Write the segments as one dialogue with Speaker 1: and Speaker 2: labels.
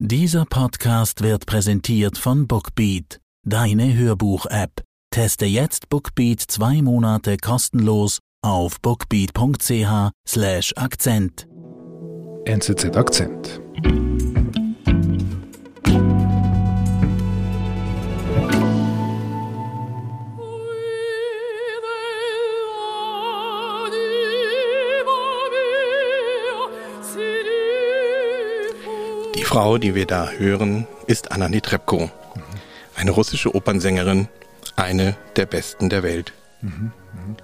Speaker 1: Dieser Podcast wird präsentiert von Bookbeat, deine Hörbuch-App. Teste jetzt Bookbeat zwei Monate kostenlos auf bookbeat.ch/slash Akzent.
Speaker 2: NZZ Akzent.
Speaker 3: Frau, die wir da hören, ist Anna Netrebko, eine russische Opernsängerin, eine der besten der Welt.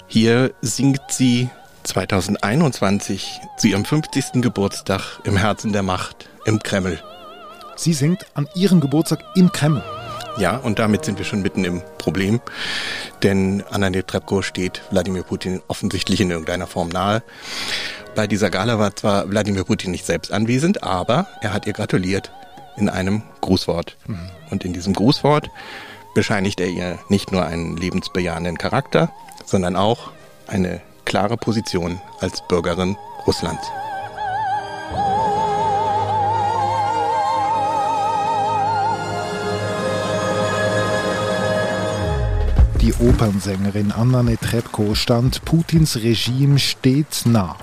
Speaker 3: Hier singt sie 2021 zu ihrem 50. Geburtstag im Herzen der Macht im Kreml.
Speaker 2: Sie singt an ihrem Geburtstag im Kreml.
Speaker 3: Ja, und damit sind wir schon mitten im Problem, denn Anna Netrebko steht Wladimir Putin offensichtlich in irgendeiner Form nahe. Bei dieser Gala war zwar Wladimir Putin nicht selbst anwesend, aber er hat ihr gratuliert in einem Grußwort. Und in diesem Grußwort bescheinigt er ihr nicht nur einen lebensbejahenden Charakter, sondern auch eine klare Position als Bürgerin Russlands.
Speaker 2: Opernsängerin Anna Netrebko stand Putins Regime stets nah.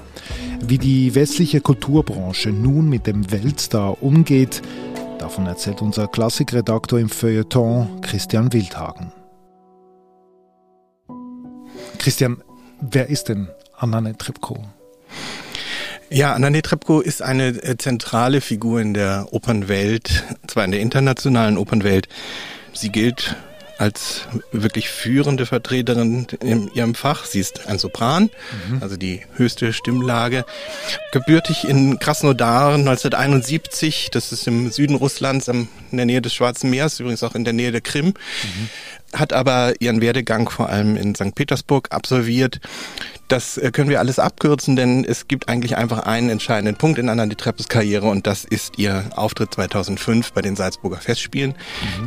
Speaker 2: Wie die westliche Kulturbranche nun mit dem Weltstar umgeht, davon erzählt unser Klassikredaktor im Feuilleton Christian Wildhagen. Christian, wer ist denn Anna Netrebko?
Speaker 3: Ja, Anna Netrebko ist eine äh, zentrale Figur in der Opernwelt, zwar in der internationalen Opernwelt. Sie gilt als wirklich führende Vertreterin in ihrem Fach. Sie ist ein Sopran, also die höchste Stimmlage. Gebürtig in Krasnodar 1971, das ist im Süden Russlands, in der Nähe des Schwarzen Meeres, übrigens auch in der Nähe der Krim. Hat aber ihren Werdegang vor allem in St. Petersburg absolviert. Das äh, können wir alles abkürzen, denn es gibt eigentlich einfach einen entscheidenden Punkt in Anna Treppes Karriere und das ist ihr Auftritt 2005 bei den Salzburger Festspielen.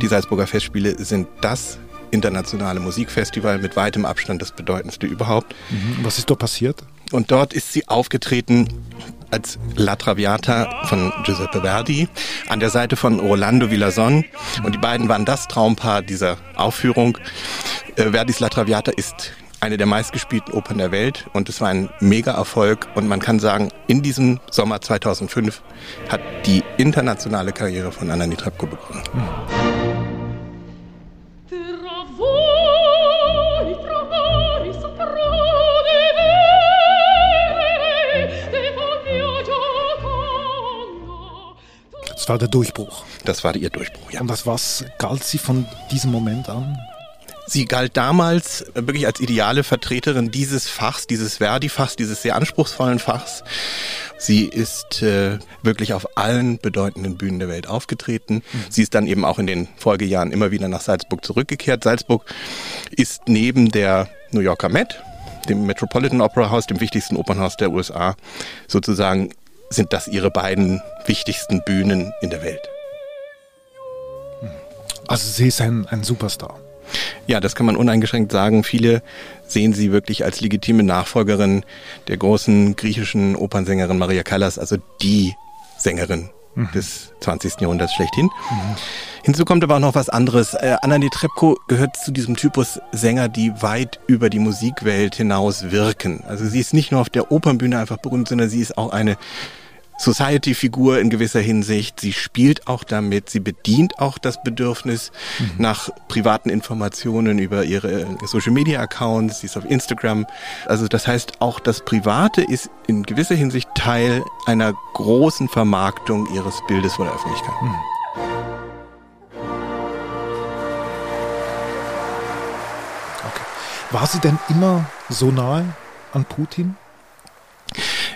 Speaker 3: Die Salzburger Festspiele sind das internationale Musikfestival mit weitem Abstand das bedeutendste überhaupt.
Speaker 2: Mhm. Was ist da passiert?
Speaker 3: Und dort ist sie aufgetreten als La Traviata von Giuseppe Verdi an der Seite von Orlando Villazon. Und die beiden waren das Traumpaar dieser Aufführung. Äh, Verdis La Traviata ist eine der meistgespielten Opern der Welt und es war ein Mega-Erfolg. Und man kann sagen, in diesem Sommer 2005 hat die internationale Karriere von Anna Netrebko begonnen.
Speaker 4: Tra
Speaker 2: Das war der Durchbruch.
Speaker 3: Das war ihr Durchbruch, ja.
Speaker 2: Und was, was galt sie von diesem Moment an?
Speaker 3: Sie galt damals wirklich als ideale Vertreterin dieses Fachs, dieses Verdi-Fachs, dieses sehr anspruchsvollen Fachs. Sie ist äh, wirklich auf allen bedeutenden Bühnen der Welt aufgetreten. Sie ist dann eben auch in den Folgejahren immer wieder nach Salzburg zurückgekehrt. Salzburg ist neben der New Yorker Met, dem Metropolitan Opera House, dem wichtigsten Opernhaus der USA, sozusagen sind das ihre beiden wichtigsten Bühnen in der Welt.
Speaker 2: Also sie ist ein, ein Superstar.
Speaker 3: Ja, das kann man uneingeschränkt sagen. Viele sehen sie wirklich als legitime Nachfolgerin der großen griechischen Opernsängerin Maria Callas, also die Sängerin des 20. Jahrhunderts schlechthin. Hinzu kommt aber auch noch was anderes. Äh, Anna Netrebko gehört zu diesem Typus Sänger, die weit über die Musikwelt hinaus wirken. Also sie ist nicht nur auf der Opernbühne einfach berühmt, sondern sie ist auch eine Society-Figur in gewisser Hinsicht. Sie spielt auch damit, sie bedient auch das Bedürfnis nach privaten Informationen über ihre Social-Media-Accounts. Sie ist auf Instagram. Also das heißt, auch das Private ist in gewisser Hinsicht Teil einer großen Vermarktung ihres Bildes vor der Öffentlichkeit.
Speaker 2: War sie denn immer so nahe an Putin?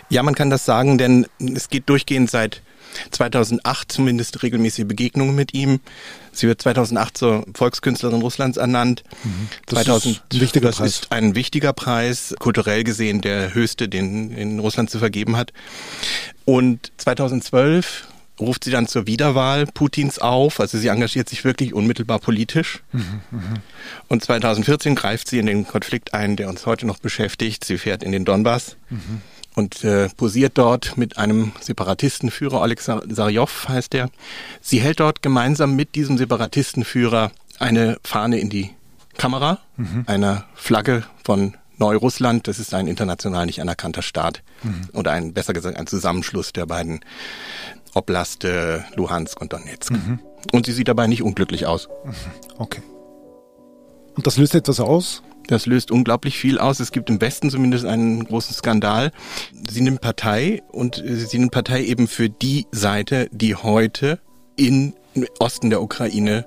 Speaker 3: Ja, man kann das sagen, denn es geht durchgehend seit 2008 zumindest regelmäßige Begegnungen mit ihm. Sie wird 2008 zur Volkskünstlerin Russlands ernannt.
Speaker 2: Mhm. Das ist ein wichtiger
Speaker 3: das
Speaker 2: Preis.
Speaker 3: ist ein wichtiger Preis, kulturell gesehen der höchste, den in Russland zu vergeben hat. Und 2012 ruft sie dann zur Wiederwahl Putins auf. Also sie engagiert sich wirklich unmittelbar politisch.
Speaker 2: Mhm,
Speaker 3: Und 2014 greift sie in den Konflikt ein, der uns heute noch beschäftigt. Sie fährt in den Donbass
Speaker 2: Mhm.
Speaker 3: und äh, posiert dort mit einem Separatistenführer, Oleg Sarjov heißt er. Sie hält dort gemeinsam mit diesem Separatistenführer eine Fahne in die Kamera, mhm. einer Flagge von Neurussland. Das ist ein international nicht anerkannter Staat mhm. oder ein, besser gesagt, ein Zusammenschluss der beiden Oblaste Luhansk und Donetsk. Mhm. Und sie sieht dabei nicht unglücklich aus. Mhm.
Speaker 2: Okay. Und das löst etwas aus?
Speaker 3: Das löst unglaublich viel aus. Es gibt im Westen zumindest einen großen Skandal. Sie nimmt Partei und sie nimmt Partei eben für die Seite, die heute in Osten der Ukraine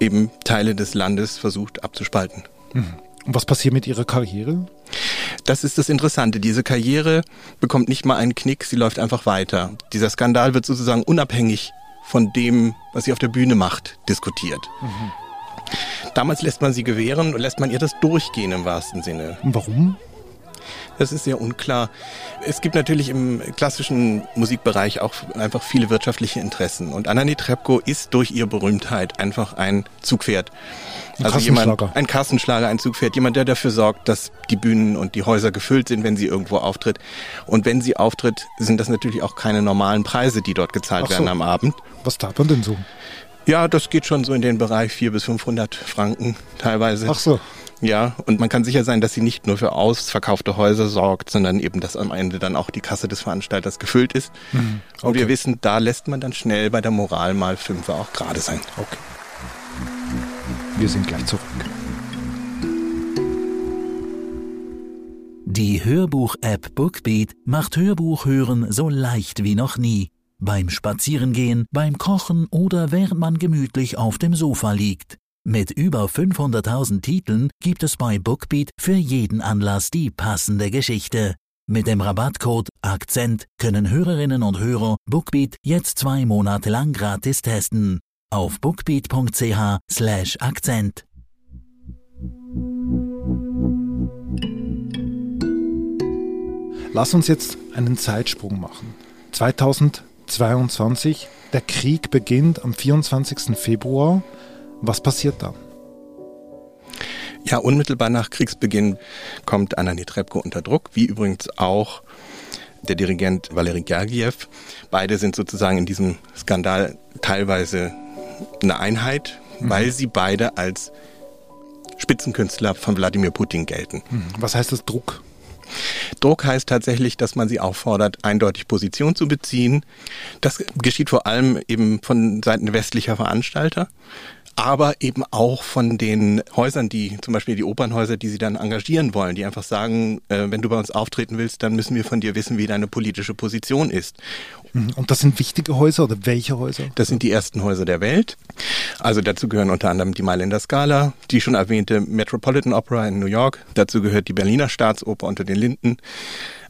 Speaker 3: eben Teile des Landes versucht abzuspalten.
Speaker 2: Mhm. Und was passiert mit ihrer Karriere?
Speaker 3: Das ist das Interessante. Diese Karriere bekommt nicht mal einen Knick, sie läuft einfach weiter. Dieser Skandal wird sozusagen unabhängig von dem, was sie auf der Bühne macht, diskutiert. Mhm. Damals lässt man sie gewähren und lässt man ihr das durchgehen im wahrsten Sinne.
Speaker 2: Warum?
Speaker 3: Das ist sehr unklar. Es gibt natürlich im klassischen Musikbereich auch einfach viele wirtschaftliche Interessen. Und Anani Trepko ist durch ihre Berühmtheit einfach ein Zugpferd.
Speaker 2: Ein also jemand,
Speaker 3: ein Kassenschlager, ein Zugpferd, jemand, der dafür sorgt, dass die Bühnen und die Häuser gefüllt sind, wenn sie irgendwo auftritt. Und wenn sie auftritt, sind das natürlich auch keine normalen Preise, die dort gezahlt so. werden am Abend.
Speaker 2: Was darf man denn so?
Speaker 3: Ja, das geht schon so in den Bereich 400 bis 500 Franken teilweise.
Speaker 2: Ach so.
Speaker 3: Ja, und man kann sicher sein, dass sie nicht nur für ausverkaufte Häuser sorgt, sondern eben, dass am Ende dann auch die Kasse des Veranstalters gefüllt ist. Mhm. Okay. Und wir wissen, da lässt man dann schnell bei der Moral mal Fünfer auch gerade sein.
Speaker 2: Okay. Wir sind gleich zurück.
Speaker 1: Die Hörbuch-App Bookbeat macht Hörbuchhören so leicht wie noch nie. Beim Spazierengehen, beim Kochen oder während man gemütlich auf dem Sofa liegt. Mit über 500.000 Titeln gibt es bei Bookbeat für jeden Anlass die passende Geschichte. Mit dem Rabattcode Akzent können Hörerinnen und Hörer Bookbeat jetzt zwei Monate lang gratis testen. Auf bookbeat.ch slash Akzent.
Speaker 2: Lass uns jetzt einen Zeitsprung machen. 2022, der Krieg beginnt am 24. Februar was passiert da?
Speaker 3: Ja, unmittelbar nach Kriegsbeginn kommt Anna Netrebko unter Druck, wie übrigens auch der Dirigent Valery Gergiev. Beide sind sozusagen in diesem Skandal teilweise eine Einheit, mhm. weil sie beide als Spitzenkünstler von Wladimir Putin gelten.
Speaker 2: Mhm. Was heißt das Druck?
Speaker 3: Druck heißt tatsächlich, dass man sie auffordert, eindeutig Position zu beziehen. Das geschieht vor allem eben von Seiten westlicher Veranstalter aber eben auch von den Häusern, die zum Beispiel die Opernhäuser, die sie dann engagieren wollen, die einfach sagen, äh, wenn du bei uns auftreten willst, dann müssen wir von dir wissen, wie deine politische Position ist.
Speaker 2: Mhm. Und das sind wichtige Häuser oder welche Häuser?
Speaker 3: Das sind die ersten Häuser der Welt. Also dazu gehören unter anderem die Mailänder Scala, die schon erwähnte Metropolitan Opera in New York. Dazu gehört die Berliner Staatsoper unter den Linden.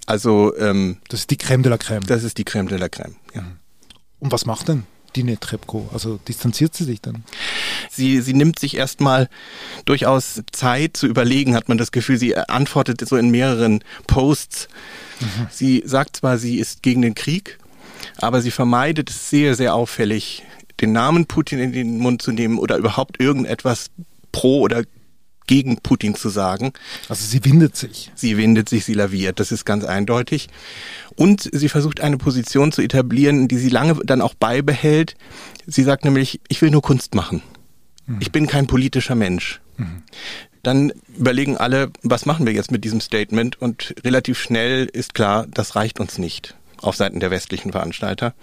Speaker 3: Also ähm,
Speaker 2: das ist die Crème de la Crème.
Speaker 3: Das ist die Crème de la Crème. Ja.
Speaker 2: Und was macht denn Dine Trepko? Also distanziert sie sich dann?
Speaker 3: Sie, sie nimmt sich erstmal durchaus Zeit zu überlegen, hat man das Gefühl. Sie antwortet so in mehreren Posts. Mhm. Sie sagt zwar, sie ist gegen den Krieg, aber sie vermeidet es sehr, sehr auffällig, den Namen Putin in den Mund zu nehmen oder überhaupt irgendetwas pro oder gegen Putin zu sagen.
Speaker 2: Also sie windet sich.
Speaker 3: Sie windet sich, sie laviert, das ist ganz eindeutig. Und sie versucht eine Position zu etablieren, die sie lange dann auch beibehält. Sie sagt nämlich, ich will nur Kunst machen. Mhm. Ich bin kein politischer Mensch. Mhm. Dann überlegen alle, was machen wir jetzt mit diesem Statement? Und relativ schnell ist klar, das reicht uns nicht auf Seiten der westlichen Veranstalter.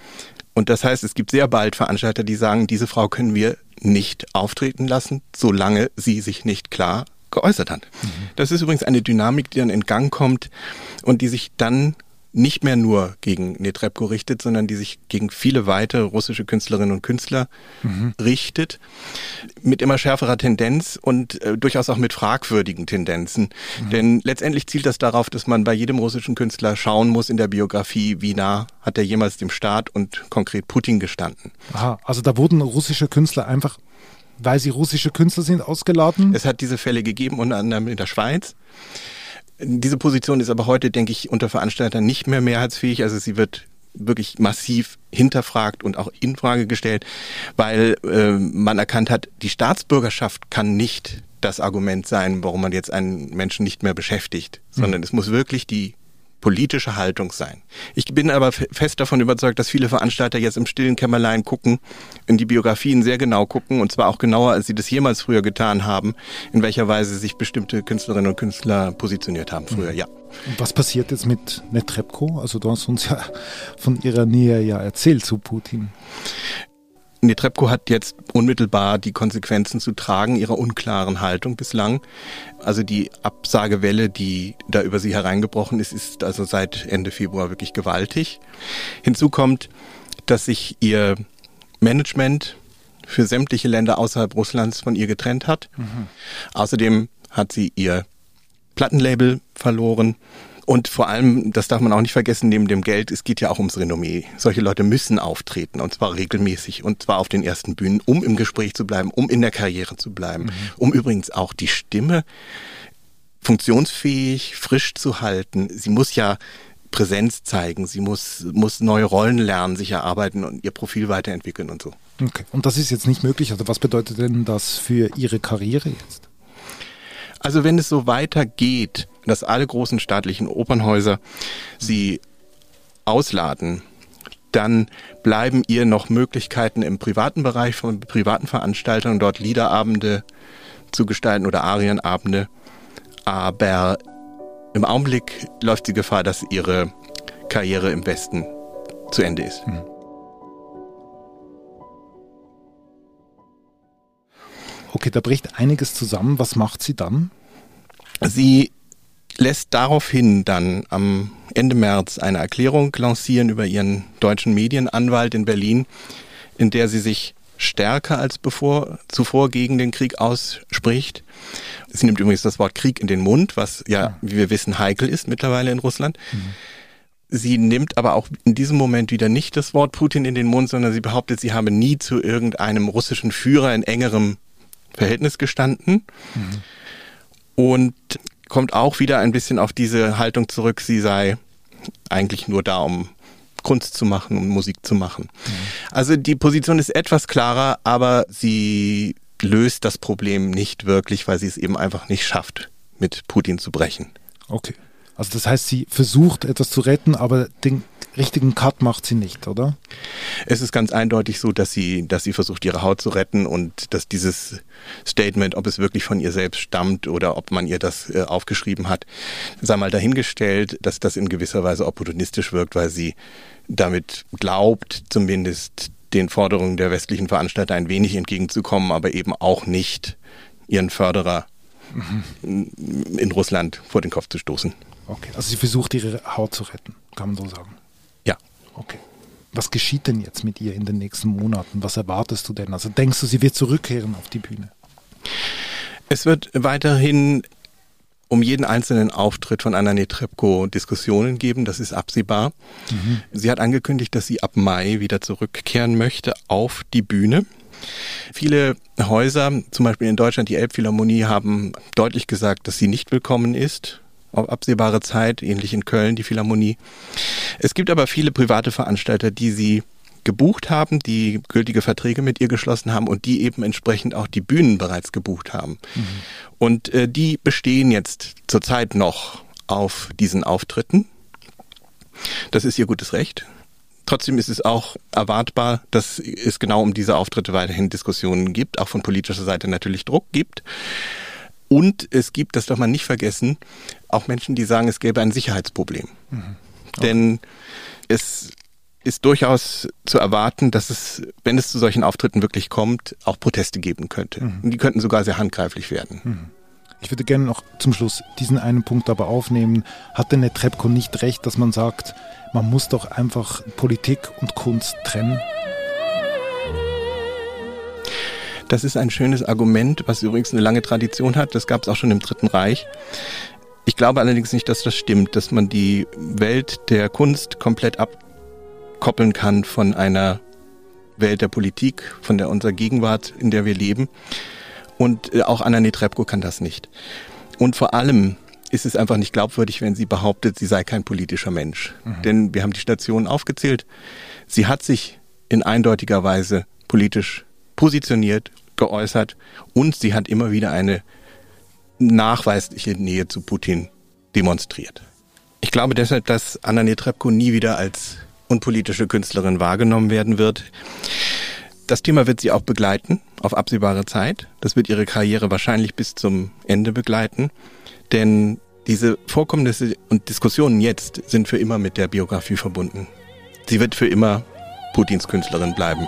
Speaker 3: Und das heißt, es gibt sehr bald Veranstalter, die sagen, diese Frau können wir nicht auftreten lassen, solange sie sich nicht klar geäußert hat. Mhm. Das ist übrigens eine Dynamik, die dann in Gang kommt und die sich dann nicht mehr nur gegen Netrebko richtet, sondern die sich gegen viele weitere russische Künstlerinnen und Künstler mhm. richtet, mit immer schärferer Tendenz und äh, durchaus auch mit fragwürdigen Tendenzen. Mhm. Denn letztendlich zielt das darauf, dass man bei jedem russischen Künstler schauen muss in der Biografie, wie nah hat er jemals dem Staat und konkret Putin gestanden.
Speaker 2: Aha, also da wurden russische Künstler einfach weil sie russische Künstler sind, ausgeladen?
Speaker 3: Es hat diese Fälle gegeben, unter anderem in der Schweiz. Diese Position ist aber heute, denke ich, unter Veranstaltern nicht mehr mehrheitsfähig. Also sie wird wirklich massiv hinterfragt und auch in Frage gestellt, weil äh, man erkannt hat, die Staatsbürgerschaft kann nicht das Argument sein, warum man jetzt einen Menschen nicht mehr beschäftigt, sondern mhm. es muss wirklich die politische Haltung sein. Ich bin aber fest davon überzeugt, dass viele Veranstalter jetzt im stillen Kämmerlein gucken, in die Biografien sehr genau gucken und zwar auch genauer, als sie das jemals früher getan haben, in welcher Weise sich bestimmte Künstlerinnen und Künstler positioniert haben früher, ja.
Speaker 2: Und was passiert jetzt mit Netrebko? Also du hast uns ja von ihrer Nähe ja erzählt zu Putin.
Speaker 3: Netrebko hat jetzt unmittelbar die Konsequenzen zu tragen ihrer unklaren Haltung bislang. Also die Absagewelle, die da über sie hereingebrochen ist, ist also seit Ende Februar wirklich gewaltig. Hinzu kommt, dass sich ihr Management für sämtliche Länder außerhalb Russlands von ihr getrennt hat. Mhm. Außerdem hat sie ihr Plattenlabel verloren und vor allem, das darf man auch nicht vergessen, neben dem Geld, es geht ja auch ums Renommee. Solche Leute müssen auftreten und zwar regelmäßig und zwar auf den ersten Bühnen, um im Gespräch zu bleiben, um in der Karriere zu bleiben, mhm. um übrigens auch die Stimme funktionsfähig, frisch zu halten. Sie muss ja Präsenz zeigen, sie muss, muss neue Rollen lernen, sich erarbeiten und ihr Profil weiterentwickeln und so.
Speaker 2: Okay. Und das ist jetzt nicht möglich. Also was bedeutet denn das für Ihre Karriere jetzt?
Speaker 3: Also wenn es so weitergeht, dass alle großen staatlichen Opernhäuser sie ausladen, dann bleiben ihr noch Möglichkeiten im privaten Bereich von privaten Veranstaltern, dort Liederabende zu gestalten oder Arienabende. Aber im Augenblick läuft die Gefahr, dass ihre Karriere im Westen zu Ende ist. Mhm.
Speaker 2: Okay, da bricht einiges zusammen. Was macht sie dann?
Speaker 3: Sie lässt daraufhin dann am Ende März eine Erklärung lancieren über ihren deutschen Medienanwalt in Berlin, in der sie sich stärker als bevor, zuvor gegen den Krieg ausspricht. Sie nimmt übrigens das Wort Krieg in den Mund, was ja, wie wir wissen, heikel ist mittlerweile in Russland. Mhm. Sie nimmt aber auch in diesem Moment wieder nicht das Wort Putin in den Mund, sondern sie behauptet, sie habe nie zu irgendeinem russischen Führer in engerem Verhältnis gestanden. Mhm. Und kommt auch wieder ein bisschen auf diese Haltung zurück, sie sei eigentlich nur da, um Kunst zu machen, um Musik zu machen. Mhm. Also die Position ist etwas klarer, aber sie löst das Problem nicht wirklich, weil sie es eben einfach nicht schafft, mit Putin zu brechen.
Speaker 2: Okay. Also das heißt, sie versucht etwas zu retten, aber den richtigen Cut macht sie nicht, oder?
Speaker 3: Es ist ganz eindeutig so, dass sie, dass sie versucht, ihre Haut zu retten und dass dieses Statement, ob es wirklich von ihr selbst stammt oder ob man ihr das äh, aufgeschrieben hat, sei mal dahingestellt, dass das in gewisser Weise opportunistisch wirkt, weil sie damit glaubt, zumindest den Forderungen der westlichen Veranstalter ein wenig entgegenzukommen, aber eben auch nicht ihren Förderer mhm. in Russland vor den Kopf zu stoßen.
Speaker 2: Okay, also sie versucht ihre Haut zu retten, kann man so sagen. Okay. Was geschieht denn jetzt mit ihr in den nächsten Monaten? Was erwartest du denn? Also denkst du, sie wird zurückkehren auf die Bühne?
Speaker 3: Es wird weiterhin um jeden einzelnen Auftritt von Anna Netrebko Diskussionen geben, das ist absehbar. Mhm. Sie hat angekündigt, dass sie ab Mai wieder zurückkehren möchte auf die Bühne. Viele Häuser, zum Beispiel in Deutschland die Elbphilharmonie, haben deutlich gesagt, dass sie nicht willkommen ist auf absehbare Zeit, ähnlich in Köln die Philharmonie. Es gibt aber viele private Veranstalter, die sie gebucht haben, die gültige Verträge mit ihr geschlossen haben und die eben entsprechend auch die Bühnen bereits gebucht haben. Mhm. Und äh, die bestehen jetzt zurzeit noch auf diesen Auftritten. Das ist ihr gutes Recht. Trotzdem ist es auch erwartbar, dass es genau um diese Auftritte weiterhin Diskussionen gibt, auch von politischer Seite natürlich Druck gibt. Und es gibt, das darf man nicht vergessen, auch Menschen, die sagen, es gäbe ein Sicherheitsproblem. Mhm. Okay. Denn es ist durchaus zu erwarten, dass es, wenn es zu solchen Auftritten wirklich kommt, auch Proteste geben könnte. Mhm. Und die könnten sogar sehr handgreiflich werden. Mhm.
Speaker 2: Ich würde gerne noch zum Schluss diesen einen Punkt aber aufnehmen. Hat denn der Trebko nicht recht, dass man sagt, man muss doch einfach Politik und Kunst trennen?
Speaker 3: Das ist ein schönes Argument, was übrigens eine lange Tradition hat. Das gab es auch schon im Dritten Reich. Ich glaube allerdings nicht, dass das stimmt, dass man die Welt der Kunst komplett abkoppeln kann von einer Welt der Politik, von der unserer Gegenwart, in der wir leben. Und äh, auch Anna Netrebko kann das nicht. Und vor allem ist es einfach nicht glaubwürdig, wenn sie behauptet, sie sei kein politischer Mensch. Mhm. Denn wir haben die Stationen aufgezählt. Sie hat sich in eindeutiger Weise politisch positioniert, geäußert und sie hat immer wieder eine nachweisliche Nähe zu Putin demonstriert. Ich glaube deshalb, dass Anna Netrebko nie wieder als unpolitische Künstlerin wahrgenommen werden wird. Das Thema wird sie auch begleiten auf absehbare Zeit. Das wird ihre Karriere wahrscheinlich bis zum Ende begleiten. Denn diese Vorkommnisse und Diskussionen jetzt sind für immer mit der Biografie verbunden. Sie wird für immer Putins Künstlerin bleiben.